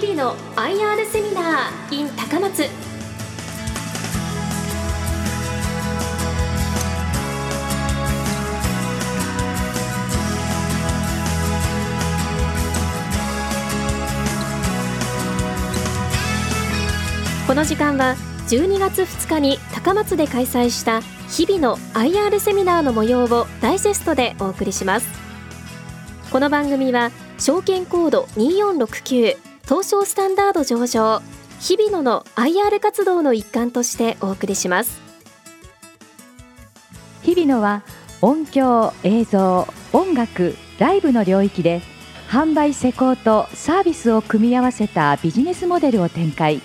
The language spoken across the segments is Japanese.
日々の IR セミナー in 高松。この時間は12月2日に高松で開催した日々の IR セミナーの模様をダイジェストでお送りします。この番組は証券コード2469東証スタンダード上場日々野の IR 活動の一環としてお送りします。日々野は音響映像音楽ライブの領域で販売施工とサービスを組み合わせたビジネスモデルを展開。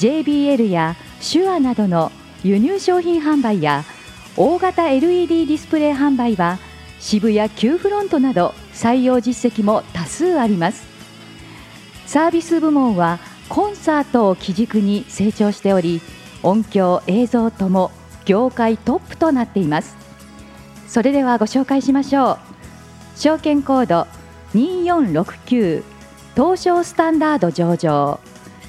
JBL や手話などの輸入商品販売や大型 LED ディスプレイ販売は渋谷 Q フロントなど採用実績も多数あります。サービス部門はコンサートを基軸に成長しており音響映像とも業界トップとなっています。それではご紹介しましょう。証券コード2469東証スタンダード上場。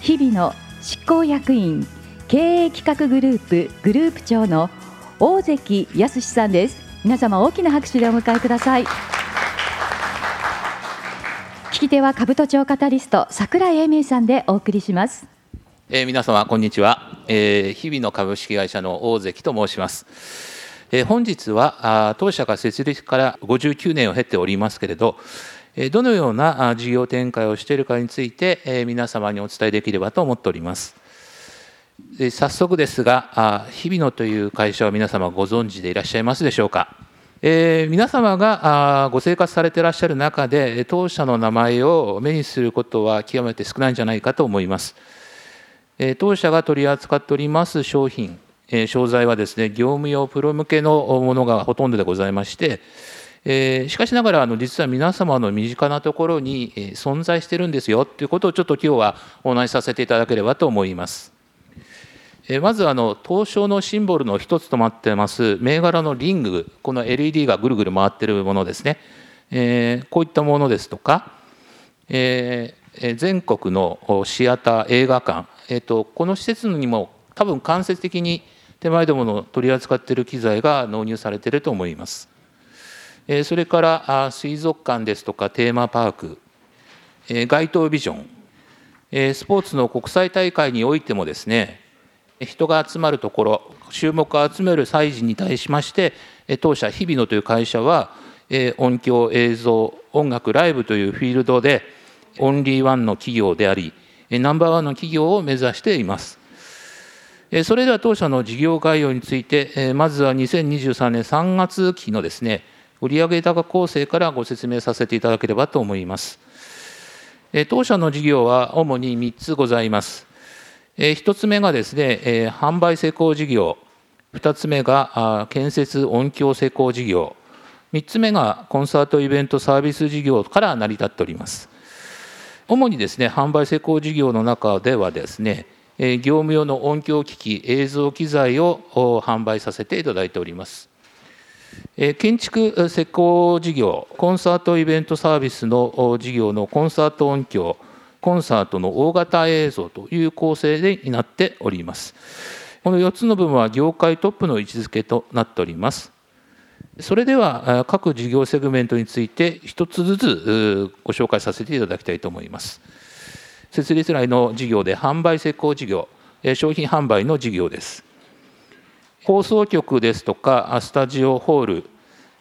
日々の執行役員経営企画グループグループ長の大関康さんです。皆様大きな拍手でお迎えください。聞き手は兜町カタリスト桜井英明さんでお送りします。えー、皆様こんにちは、えー、日々の株式会社の大関と申します、えー、本日はあ当社が設立から59年を経ておりますけれどどのような事業展開をしているかについて皆様にお伝えできればと思っております。早速ですが日々野という会社は皆様ご存知でいらっしゃいますでしょうか。えー、皆様があご生活されてらっしゃる中で当社の名前を目にすることは極めて少ないんじゃないかと思います。えー、当社が取り扱っております商品、えー、商材はですね業務用プロ向けのものがほとんどでございまして、えしかしながらあの実は皆様の身近なところに存在してるんですよということをちょっと今日はお話しさせていただければと思います。まずあの東証のシンボルの一つとなってます銘柄のリングこの LED がぐるぐる回ってるものですね、え、こういったものですとか、え、全国のシアター映画館、えーと、この施設にも多分間接的に手前どもの取り扱っている機材が納入されていると思います。え、それから水族館ですとかテーマパーク、え、街頭ビジョン、え、スポーツの国際大会においてもですね人が集まるところ注目を集める祭事に対しまして当社日比野という会社は音響映像音楽ライブというフィールドでオンリーワンの企業でありナンバーワンの企業を目指しています。それでは当社の事業概要についてまずは2023年3月期のですね売上高構成からご説明させていただければと思います。当社の事業は主に3つございます。え1つ目がですね、え販売施工事業、2つ目が建設音響施工事業、3つ目がコンサートイベントサービス事業から成り立っております。主にですね、販売施工事業の中ではですね、業務用の音響機器、映像機材を販売させていただいております。建築施工事業、コンサートイベントサービスの事業のコンサート音響、コンサートの大型映像という構成でになっております。この4つの部分は業界トップの位置づけとなっております。それでは各事業セグメントについて一つずつご紹介させていただきたいと思います。設立来の事業で販売施工事業、商品販売の事業です。放送局ですとかスタジオホール、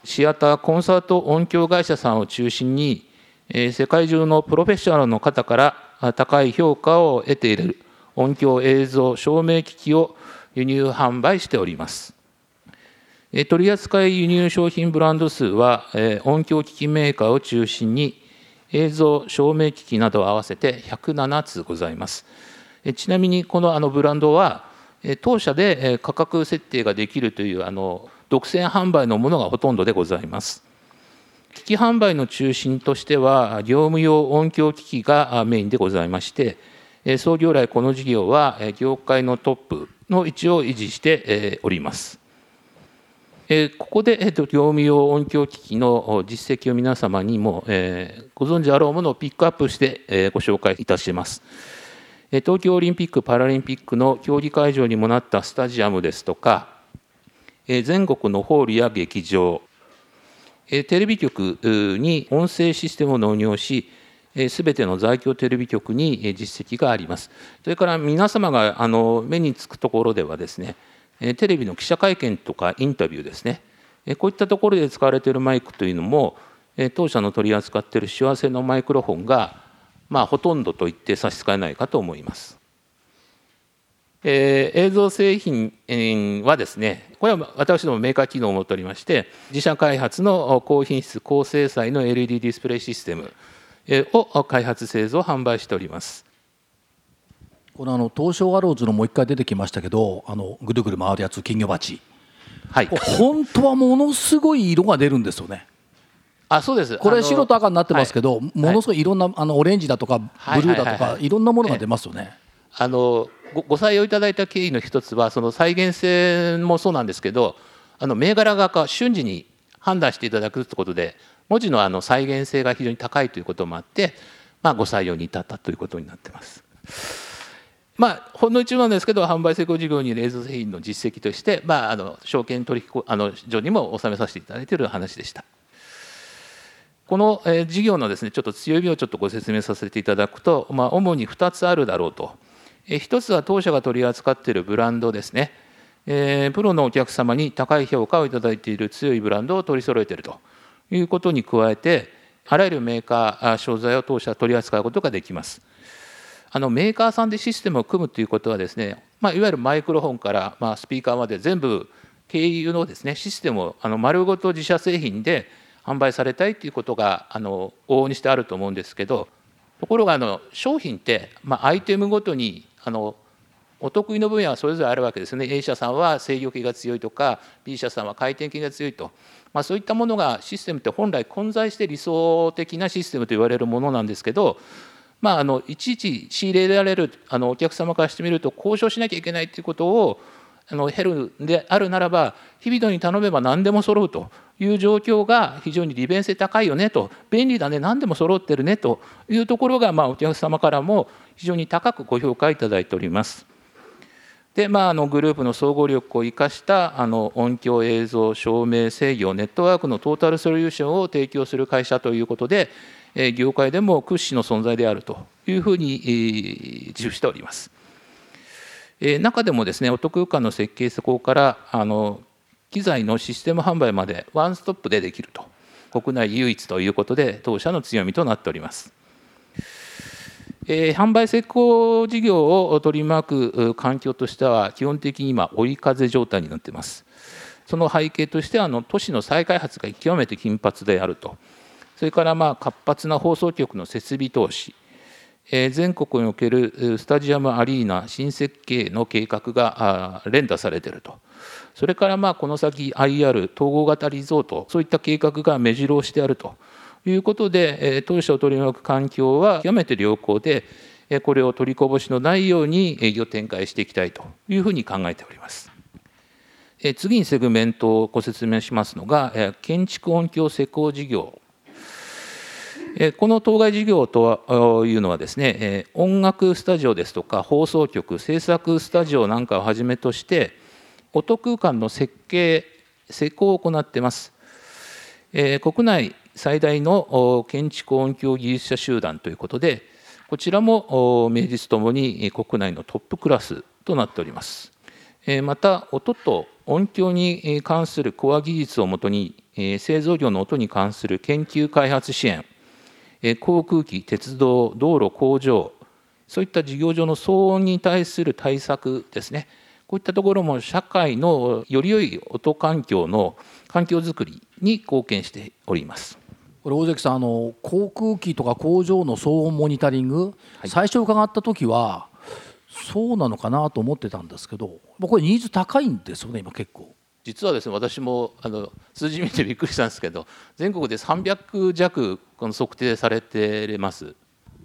シアター、コンサート音響会社さんを中心にえ世界中のプロフェッショナルの方から高い評価を得ている音響映像照明機器を輸入販売しております。取扱輸入商品ブランド数は音響機器メーカーを中心に映像照明機器など合わせて107つございます。ちなみにこのあのブランドは当社で価格設定ができるというあの独占販売のものがほとんどでございます。機器販売の中心としては、業務用音響機器がメインでございまして、創業来この事業は業界のトップの位置を維持しております。ここで、業務用音響機器の実績を皆様にも、ご存知あろうものをピックアップして、ご紹介いたします。東京オリンピック・パラリンピックの競技会場にもなったスタジアムですとか、全国のホールや劇場、テレビ局に音声システムを納入し、すべての在京テレビ局に実績があります。それから皆様があの目につくところではですね、テレビの記者会見とかインタビューですね、こういったところで使われているマイクというのも、当社の取り扱っている幸せのマイクロフォンがまあ、ほとんどと言って差し支えないかと思います。えー、映像製品はですねこれは私どもメーカー機能を持っておりまして自社開発の高品質高精細の LED ディスプレイシステムを開発製造販売しております。このあの東証アローズのもう一回出てきましたけどあのぐるぐる回るやつ金魚鉢。はい。本当はものすごい色が出るんですよね。あそうです。これ白と赤になってますけど、はい、ものすごいいろんなあのオレンジだとかブルーだとか、いろんなものが出ますよね。あのごご採用いただいた経緯の一つはその再現性もそうなんですけどあの銘柄が瞬時に判断していただくということで文字のあの再現性が非常に高いということもあって、まあ、ご採用に至ったということになってます。まあ、ほんの一部なんですけど販売成功事業に冷蔵製品の実績として、まあ、あの証券取引あの所にも納めさせていただいている話でした。この事業のですねちょっと強みをちょっとご説明させていただくと、まあ、主に2つあるだろうと。1つは当社が取り扱っているブランドですね。え、プロのお客様に高い評価をいただいている強いブランドを取り揃えているということに加えて、あらゆるメーカー、商材を当社取り扱うことができます。あのメーカーさんでシステムを組むということはですね、まあ、いわゆるマイクロフォンから、まあ、スピーカーまで全部経由のですねシステムをあの丸ごと自社製品で販売されたいということがあの往々にしてあると思うんですけどところがあの商品って、まあ、アイテムごとにあのお得意の分野はそれぞれあるわけですね。A 社さんは制御系が強いとか B 社さんは回転系が強いと、まあ、そういったものがシステムって本来混在して理想的なシステムと言われるものなんですけどまあ、あのいちいち仕入れられるあのお客様からしてみると交渉しなきゃいけないということをあの減るであるならば日々に頼めば何でも揃うと。いう状況が非常に利便性高いよねと。便利だね。何でも揃ってるねというところが、まあ、お客様からも非常に高くご評価いただいております。でまあ、あのグループの総合力を生かしたあの音響映像照明制御ネットワークのトータルソリューションを提供する会社ということで業界でも屈指の存在であるというふうに自負しております。中でもですね、オト空間の設計施工からあの機材のシステム販売までワンストップでできると、国内唯一ということで、当社の強みとなっております。えー、販売施工事業を取り巻く環境としては、基本的に今、追い風状態になっています。その背景としては、あの都市の再開発が極めて頻発であると、それからまあ活発な放送局の設備投資、全国におけるスタジアムアリーナ新設計の計画が連打されていると。それからまあこの先 IR 統合型リゾートそういった計画が目白押してあるということで当社を取り巻く環境は極めて良好でこれを取りこぼしのないように営業展開していきたいというふうに考えております。次にセグメントをご説明しますのが建築音響施工事業この当該事業というのはですね、音楽スタジオですとか放送局、制作スタジオなんかをはじめとして、音空間の設計、施工を行っています。国内最大の建築音響技術者集団ということで、こちらも名実ともに国内のトップクラスとなっております。また、音と音響に関するコア技術をもとに、製造業の音に関する研究開発支援、航空機、鉄道、道路、工場、そういった事業上の騒音に対する対策ですね、こういったところも社会のより良い音環境の環境づくりに貢献しております。これ大関さんあの航空機とか工場の騒音モニタリング、はい、最初伺った時はそうなのかなと思ってたんですけどこれニーズ高いんですよね今結構。実はですね私もあの数字見てびっくりしたんですけど全国で300弱この測定されてます。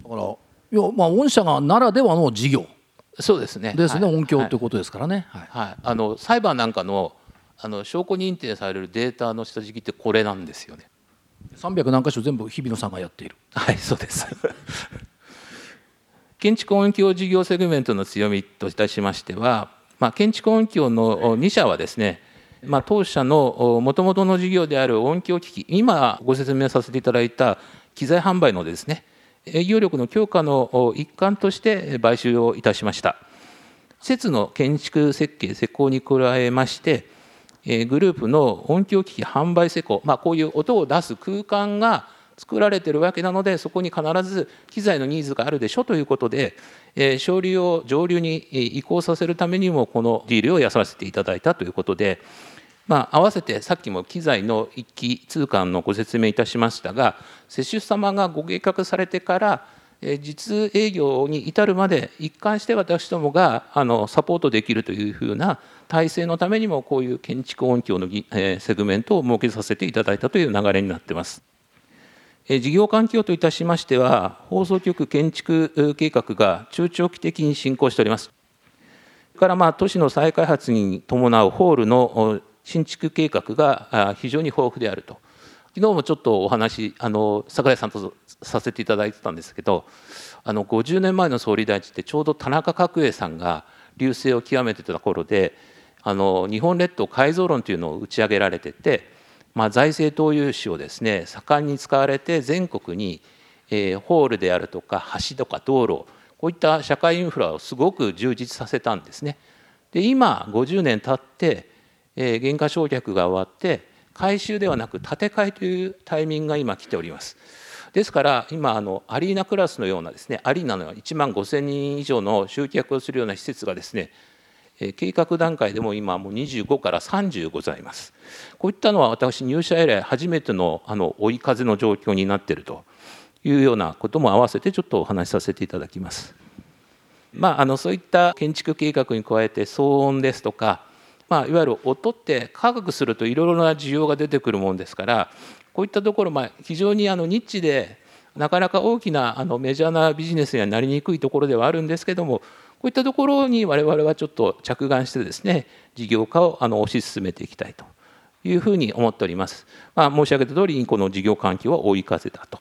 だからいやまあ御社がならではの事業。そうですね。ですね、はい、音響ということですからね、はい、はい、あの裁判なんかのあの証拠認定されるデータの下敷きってこれなんですよね。300何箇所全部日比野さんがやっているはい、そうです。建築音響事業セグメントの強みといたしましては、まあ、建築音響の2社はですね、まあ、当社のもともとの事業である音響機器、今ご説明させていただいた機材販売のですね、営業力の強化の一環として買収をいたしました。施設の建築設計、施工に加えまして、グループの音響機器販売施工、まあ、こういう音を出す空間が作られているわけなのでそこに必ず機材のニーズがあるでしょということで省流を上流に移行させるためにもこのディールをやらせていただいたということで、まあ、合わせてさっきも機材の一気通貫のご説明いたしましたが施主様がご計画されてから実営業に至るまで一貫して私どもがあのサポートできるというふうな体制のためにもこういう建築音響のセグメントを設けさせていただいたという流れになっています。事業環境といたしましては放送局建築計画が中長期的に進行しております。からまあ都市の再開発に伴うホールの新築計画が非常に豊富であると。昨日もちょっとお話あの櫻井さんとさせていただいてたんですけどあの50年前の総理大臣ってちょうど田中角栄さんが隆盛を極めてた頃であの日本列島改造論というのを打ち上げられてて、まあ、財政投融資をですね盛んに使われて全国に、えー、ホールであるとか橋とか道路こういった社会インフラをすごく充実させたんですね。で今50年経って、えー、減価償却が終わって改修ではなく建て替えというタイミングが今来ております。ですから今あのアリーナクラスのようなですねアリーナの1万5,000人以上の集客をするような施設がですね計画段階でも今もう25から30ございます。こういったのは私入社以来初めてのあの追い風の状況になっているというようなことも合わせてちょっとお話しさせていただきます。まあ、あのそういった建築計画に加えて騒音ですとか、まあ、いわゆる音って科学するといろいろな需要が出てくるもんですからこういったところ、まあ、非常にあのニッチでなかなか大きなあのメジャーなビジネスにはなりにくいところではあるんですけどもこういったところに我々はちょっと着眼してですね事業化をあの推し進めていきたいというふうに思っております。まあ、申し上げた通りこの事業環境は追い風だと。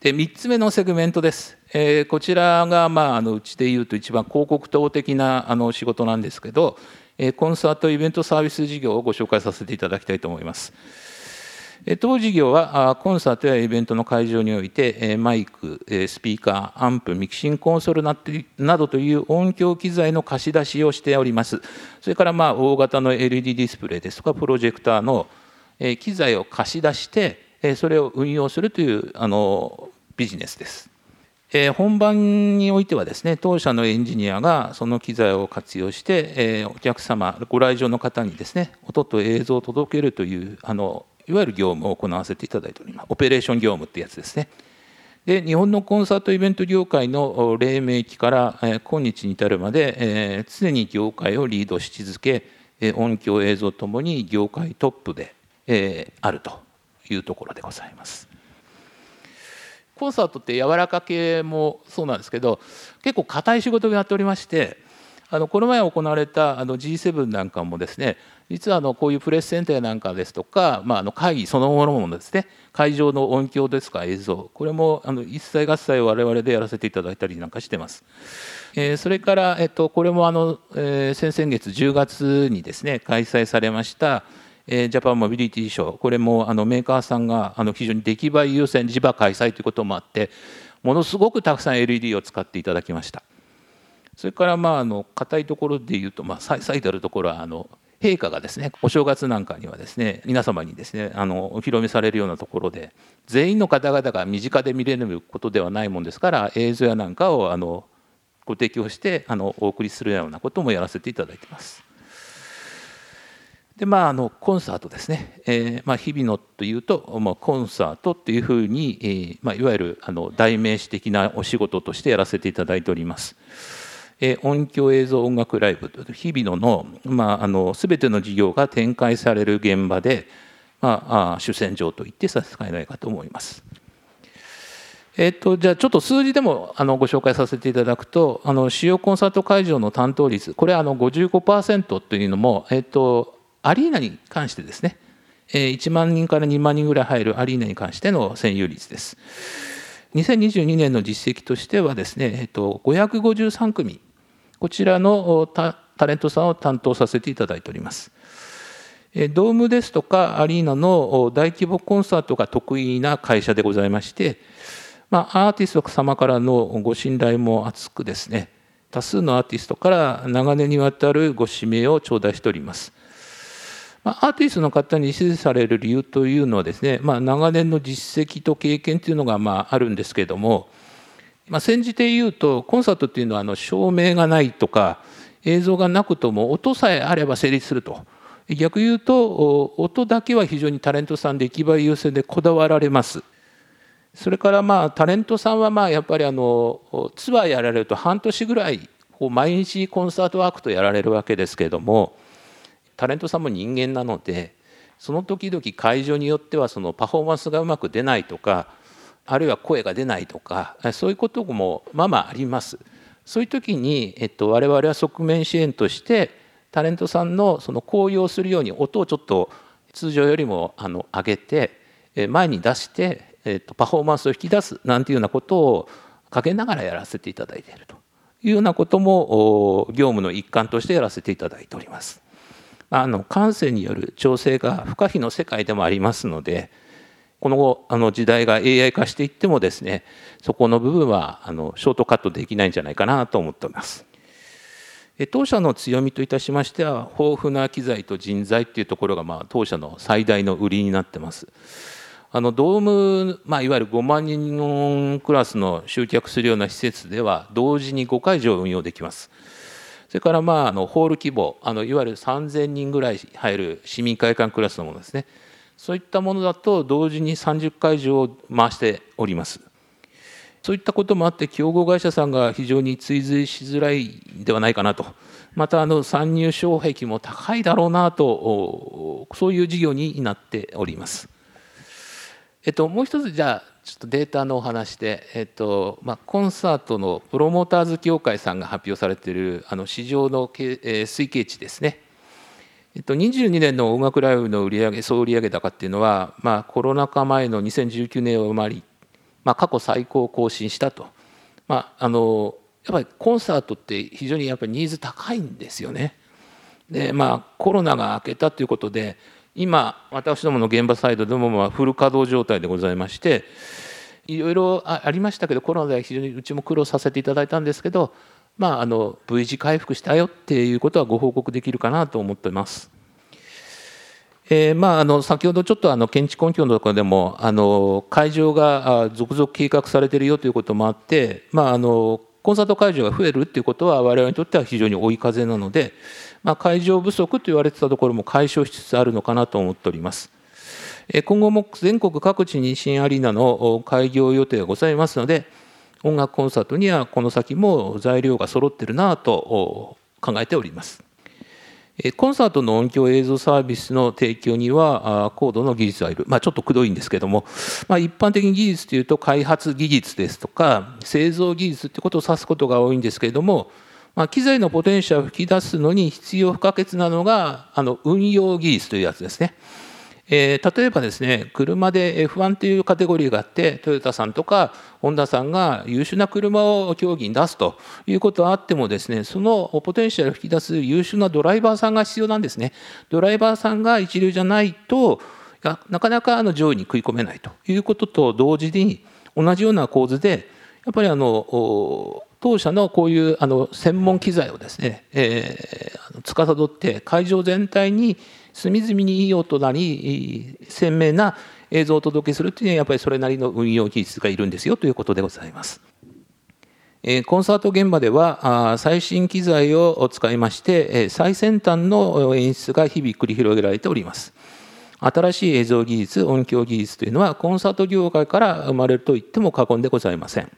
で3つ目のセグメントです。えー、こちらが、まあ、あのうちでいうと一番広告塔的なあの仕事なんですけど、え、コンサートイベントサービス事業をご紹介させていただきたいと思います。当事業はコンサートやイベントの会場においてマイク、スピーカー、アンプ、ミキシンコンソールなどという音響機材の貸し出しをしております。それからまあ大型の LED ディスプレイですとかプロジェクターの機材を貸し出してそれを運用するというあのビジネスです。本番においてはですね当社のエンジニアがその機材を活用してお客様ご来場の方にですね音と映像を届けるというあのいわゆる業務を行わせていただいております。オペレーション業務ってやつですね。で日本のコンサートイベント業界の黎明期から今日に至るまで常に業界をリードし続け音響映像ともに業界トップであるというところでございます。コンサートって柔らか系もそうなんですけど結構硬い仕事をやっておりましてあのこの前行われたあの G7 なんかもですね実はあのこういうプレスセンターなんかですとか、まあ、あの会議そのものもですね会場の音響ですか映像これもあの一切合切我々でやらせていただいたりなんかしてます。えー、それから、えっと、これもあの、えー、先々月10月にですね開催されましたえジャパンモビリティショーこれもあのメーカーさんがあの非常に出来栄え優先地場開催ということもあってものすごくたくさん LED を使っていただきました。それからまああの硬いところでいうと、まあ、最たるところはあの陛下がですねお正月なんかにはですね皆様にですねあのお披露目されるようなところで全員の方々が身近で見れることではないもんですから映像やなんかをあのご提供してあのお送りするようなこともやらせていただいてます。でまあ、あのコンサートですね、えーまあ、日々のというと、まあ、コンサートっていうふうに、えーまあ、いわゆるあの代名詞的なお仕事としてやらせていただいております。え音響映像音楽ライブと日々のの,、まあ、あの全ての事業が展開される現場で、まあ、主戦場といって差し支えないかと思います。えっと、じゃあちょっと数字でもあのご紹介させていただくとあの主要コンサート会場の担当率これあの55%というのも、えっと、アリーナに関してですねえ1万人から2万人ぐらい入るアリーナに関しての占有率です。2022年の実績としてはですね、えっと、553組こちらのタレントさんを担当させていただいております。ドームですとかアリーナの大規模コンサートが得意な会社でございまして、まあ、アーティスト様からのご信頼も厚くですね多数のアーティストから長年にわたるご指名を頂戴しております。まあ、アーティストの方に支持される理由というのはですね、まあ、長年の実績と経験というのがまああるんですけれども、まあ、先じて言うとコンサートっていうのはあの照明がないとか映像がなくとも音さえあれば成立すると。逆言うと音だけは非常にタレントさんで出来栄え優先でこだわられます。それからまあタレントさんはまあやっぱりあのツアーやられると半年ぐらいこう毎日コンサートワークとやられるわけですけれどもタレントさんも人間なのでその時々会場によってはそのパフォーマンスがうまく出ないとかあるいは声が出ないとかそういうこともまあまああります。そういう時に、えっと、我々は側面支援としてタレントさんのその高揚するように音をちょっと通常よりもあの上げて前に出して、えっと、パフォーマンスを引き出すなんていうようなことをかけながらやらせていただいているというようなことも業務の一環としてやらせていただいております。あの感性による調整が不可避の世界でもありますのでこの後あの時代が AI 化していってもですねそこの部分はあのショートカットできないんじゃないかなと思っております。当社の強みといたしましては豊富な機材と人材っていうところがまあ当社の最大の売りになってます。あのドーム、まあ、いわゆる5万人クラスの集客するような施設では同時に5会場を運用できます。それからまああのホール規模あのいわゆる3,000人ぐらい入る市民会館クラスのものですねそういったものだと同時に30会場を回しております。そういったこともあって競合会社さんが非常に追随しづらいではないかなとまたあの参入障壁も高いだろうなとそういう事業になっております。えっと、もう一つじゃあちょっとデータのお話で、えっとまあ、コンサートのプロモーターズ協会さんが発表されているあの市場の、えー、推計値ですね。えっと、22年の音楽ライブの売上総売上高っていうのは、まあ、コロナ禍前の2019年を回り、まあ、過去最高を更新したと、まあ、あのやっぱりコンサートって非常にやっぱりニーズ高いんですよね。でまあコロナが明けたということで今私どもの現場サイドでもまあフル稼働状態でございましていろいろありましたけどコロナで非常にうちも苦労させていただいたんですけどまあ、あの V 字回復したよっていうことはご報告できるかなと思ってます。えーまあ、あの先ほどちょっとあの建築根拠のところでもあの会場が続々計画されているよということもあって、まあ、あのコンサート会場が増えるっていうことは我々にとっては非常に追い風なので、まあ、会場不足と言われてたところも解消しつつあるのかなと思っております。今後も全国各地に新アリーナの開業予定がございますので、音楽コンサートにはこの先も材料が揃ってるなと考えております。コンサートの音響映像サービスの提供には高度の技術がいる、まあ、ちょっとくどいんですけども、まあ、一般的に技術というと開発技術ですとか製造技術ということを指すことが多いんですけれども、まあ、機材のポテンシャルを引き出すのに必要不可欠なのがあの運用技術というやつですね。えー、例えばですね車で F1 というカテゴリーがあってトヨタさんとかホンダさんが優秀な車を競技に出すということはあってもですねそのポテンシャルを引き出す優秀なドライバーさんが必要なんですね。ドライバーさんが一流じゃないとなかなかあの上位に食い込めないということと同時に同じような構図でやっぱりあの当社のこういうあの専門機材をですね、えー、司って会場全体に隅々にいい音なり鮮明な映像をお届けするというのはやっぱりそれなりの運用技術がいるんですよということでございます。コンサート現場では最新機材を使いまして最先端の演出が日々繰り広げられております。新しい映像技術、音響技術というのはコンサート業界から生まれると言っても過言でございません。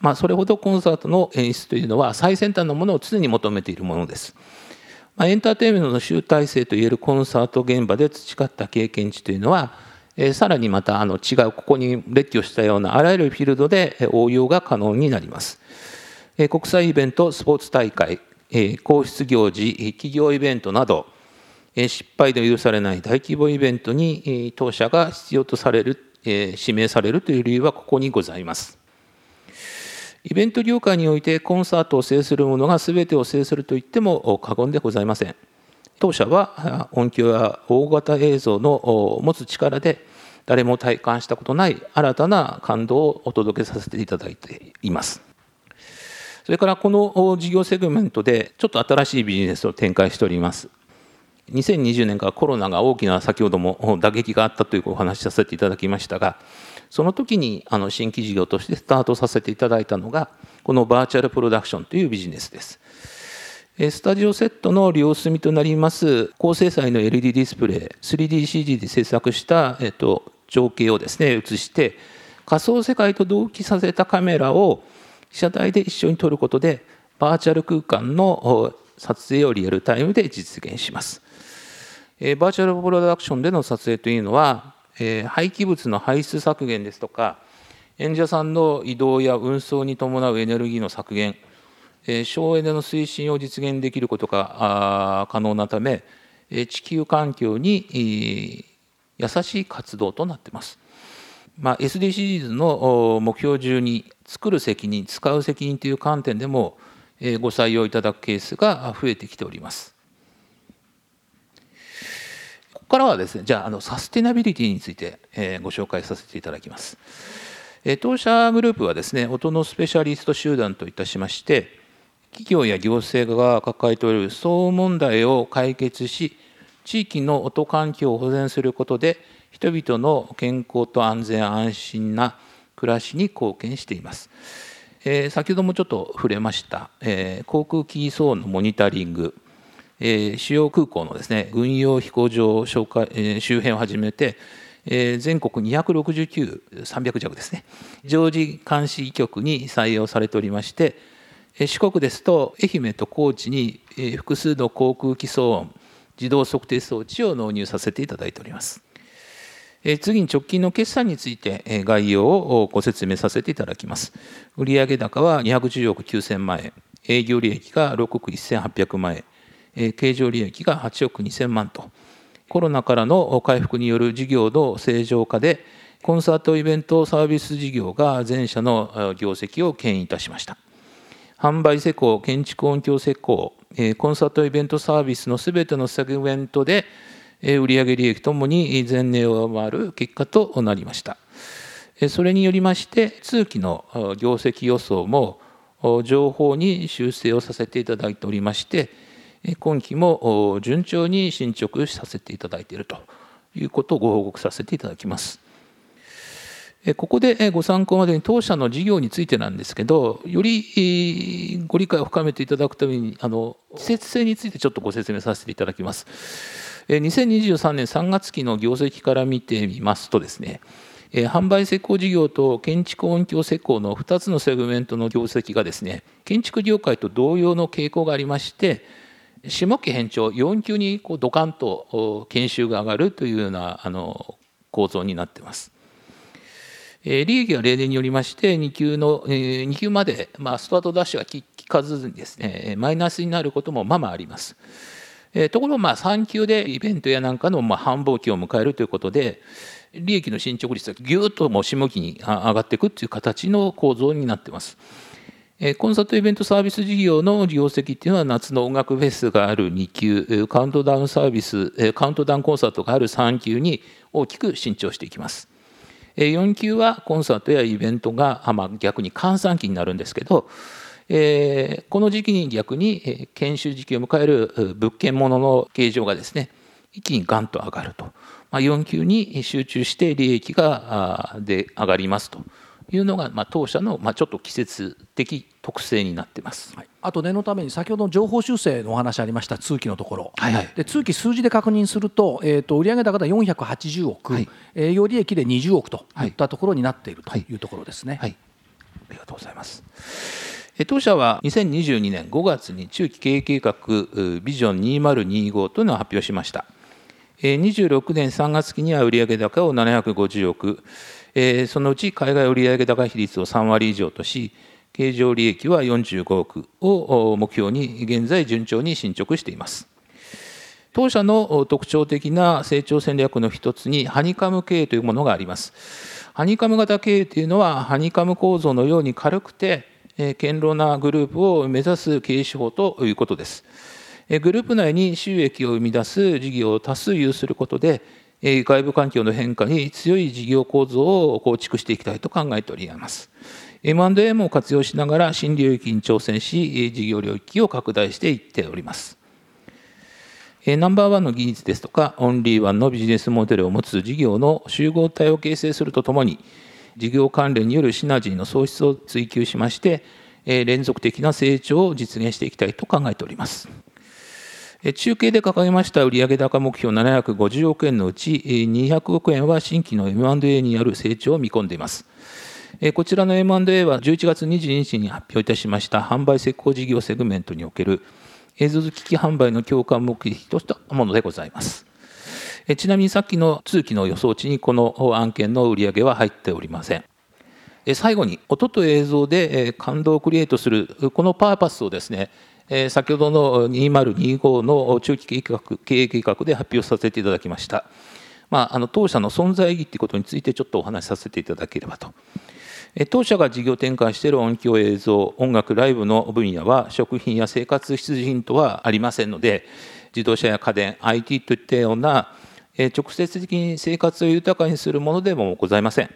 まあ、それほどコンサートの演出というのは最先端のものを常に求めているものです。まあ、エンターテインメントの集大成といえるコンサート現場で培った経験値というのはえさらにまたあの違うここに列挙したようなあらゆるフィールドで応用が可能になります。え国際イベント、スポーツ大会、え皇室行事、企業イベントなど、え失敗で許されない大規模イベントに当社が必要とされる、え指名されるという理由はここにございます。イベント業界においてコンサートを制する者が全てを制すると言っても過言でございません。当社は音響や大型映像の持つ力で誰も体感したことない新たな感動をお届けさせていただいています。それからこの事業セグメントでちょっと新しいビジネスを展開しております。2020年からコロナが大きな先ほども打撃があったというお話しさせていただきましたがその時にあの新規事業としてスタートさせていただいたのがこのバーチャルプロダクションというビジネスです。スタジオセットの両隅となります高精細の LED ディスプレイ 3DCG で制作した、えっと、情景をですね映して仮想世界と同期させたカメラを被写体で一緒に撮ることでバーチャル空間の撮影をリアルタイムで実現します。バーチャルプロダクションでの撮影というのはえ廃棄物の排出削減ですとか演者さんの移動や運送に伴うエネルギーの削減え省エネの推進を実現できることが可能なためえ地球環境に優しい活動となっています。まあ、SDGs の目標中に作る責任使う責任という観点でもご採用いただくケースが増えてきております。ここからはですねじゃああのサステナビリティについてえご紹介させていただきます。え当社グループはですね音のスペシャリスト集団といたしまして企業や行政が抱えておる騒音問題を解決し地域の音環境を保全することで人々の健康と安全安心な暮らしに貢献しています。えー、先ほどもちょっと触れました、えー、航空機騒音のモニタリング、えー、主要空港のですね軍用飛行場紹介、え、周辺をはじめて、え、全国269、300弱ですね、常時監視局に採用されておりまして、四国ですと愛媛と高知に複数の航空機騒音自動測定装置を納入させていただいております。次に直近の決算について概要をご説明させていただきます。売上高は210億9000万円、営業利益が6億1800万円、経常利益が8億2000万と、コロナからの回復による事業の正常化で、コンサートイベントサービス事業が全社の業績を牽引いたしました。販売施工、建築音響施工、コンサートイベントサービスのすべてのセグメントで、売上利益ともに前年を上回る結果となりました。それによりまして、通期の業績予想も情報に修正をさせていただいておりまして、今期も順調に進捗させていただいているということをご報告させていただきます。ここでご参考までに当社の事業についてなんですけどよりご理解を深めていただくためにあの季節性についてちょっとご説明させていただきます。2023年3月期の業績から見てみますとですね販売施工事業と建築音響施工の2つのセグメントの業績がですね建築業界と同様の傾向がありまして下期偏重4級にこうドカンと研修が上がるというようなあの構造になってます。利益は例年によりまして2級の2級まで、まあ、スタートダッシュが効かずにですねマイナスになることもまあまああります。ところがまあ3級でイベントやなんかのまあ繁忙期を迎えるということで利益の進捗率がぎゅっともう下期に上がっていくという形の構造になってます。コンサートイベントサービス事業の業績っていうのは夏の音楽フェスがある2級カウントダウンサービスカウントダウンコンサートがある3級に大きく伸長していきます。4級はコンサートやイベントが、まあ、逆に閑散期になるんですけど、え、この時期に逆に研修時期を迎える物件ものの形状がですね一気にガンと上がると、ま、4級に集中して利益がで上がりますというのが、まあ、当社の、まあ、ちょっと季節的特性になってます、はい、あと念のために先ほどの情報修正のお話ありました通期のところ、はいはい、で通期数字で確認すると,、えーと、売上高で480億、はい、営業利益で20億とい。ったところになっているとい。うところですね。はい、ありがとうございます。当社は2022年5月に中期経営計画ビジョン2025というのを発表しました。26年3月期には売上高を750億、えそのうち海外売上高比率を3割以上とし、経常利益は45億を目標に現在順調に進捗しています。当社の特徴的な成長戦略の一つにハニカム経営というものがあります。ハニカム型経営というのはハニカム構造のように軽くて堅牢なグループを目指す経営手法ということです。グループ内に収益を生み出す事業を多数有することで外部環境の変化に強い事業構造を構築していきたいと考えております。M&A も活用しながら新領域に挑戦し事業領域を拡大していっております。ナンバーワンの技術ですとか、オンリーワンのビジネスモデルを持つ事業の集合体を形成するとともに、事業関連によるシナジーの創出を追求しまして、連続的な成長を実現していきたいと考えております。中継で掲げました売上高目標750億円のうち、200億円は新規の M&A による成長を見込んでいます。こちらの M&A は11月22日に発表いたしました販売施工事業セグメントにおける映像機器販売の強化目的としたものでございます。ちなみにさっきの通期の予想値にこの案件の売上は入っておりません。最後に音と映像で感動をクリエイトするこのパーパスをですね先ほどの2025の中期計画経営計画で発表させていただきました。まあ、あの当社の存在意義ということについてちょっとお話しさせていただければと。当社が事業展開している音響映像、音楽、ライブの分野は食品や生活必需品とはありませんので、自動車や家電、IT といったような直接的に生活を豊かにするものでもございません。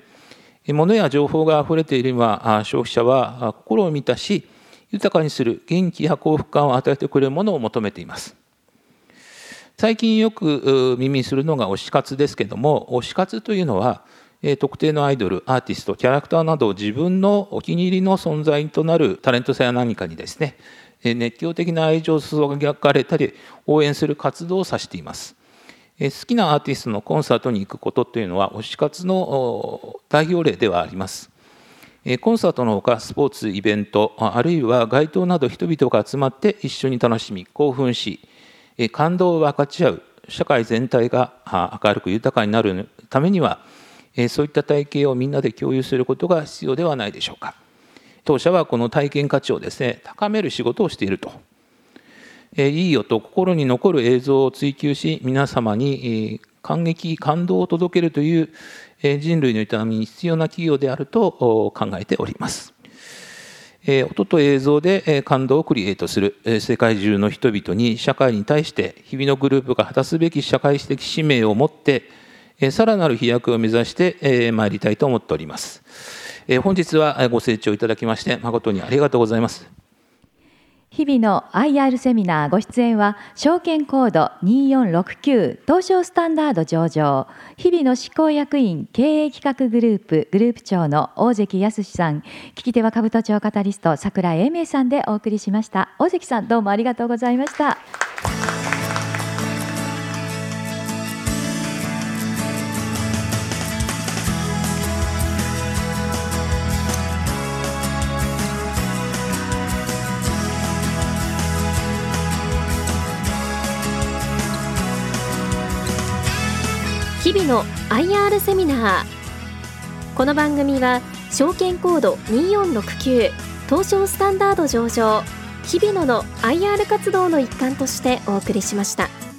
物や情報があふれている今、消費者は心を満たし、豊かにする元気や幸福感を与えてくれるものを求めています。最近よく耳にするのが推し活ですけども、推し活というのは、特定のアイドル、アーティスト、キャラクターなど自分のお気に入りの存在となるタレントさんや何かにですね、熱狂的な愛情を注がれたり、応援する活動を指しています。好きなアーティストのコンサートに行くことというのは、推し活の代表例ではあります。コンサートのほか、スポーツ、イベント、あるいは街頭など人々が集まって一緒に楽しみ、興奮し、感動を分かち合う、社会全体が明るく豊かになるためには、そういった体系をみんなで共有することが必要ではないでしょうか。当社はこの体験価値をですね、高める仕事をしていると。いい音、心に残る映像を追求し、皆様に感激、感動を届けるという人類の営みに必要な企業であると考えております。音と映像で感動をクリエイトする世界中の人々に社会に対して日々のグループが果たすべき社会的使命を持ってさらなる飛躍を目指してまいりたいと思っております。本日はご清聴いただきまして誠にありがとうございます。日々の IR セミナーご出演は証券コード2469東証スタンダード上場日々の執行役員経営企画グループグループ長の大関康さん聞き手は兜町カタリスト桜井英明さんでお送りしました大関さんどうもありがとうございました。の IR セミナーこの番組は証券コード2469東証スタンダード上場日比野の IR 活動の一環としてお送りしました。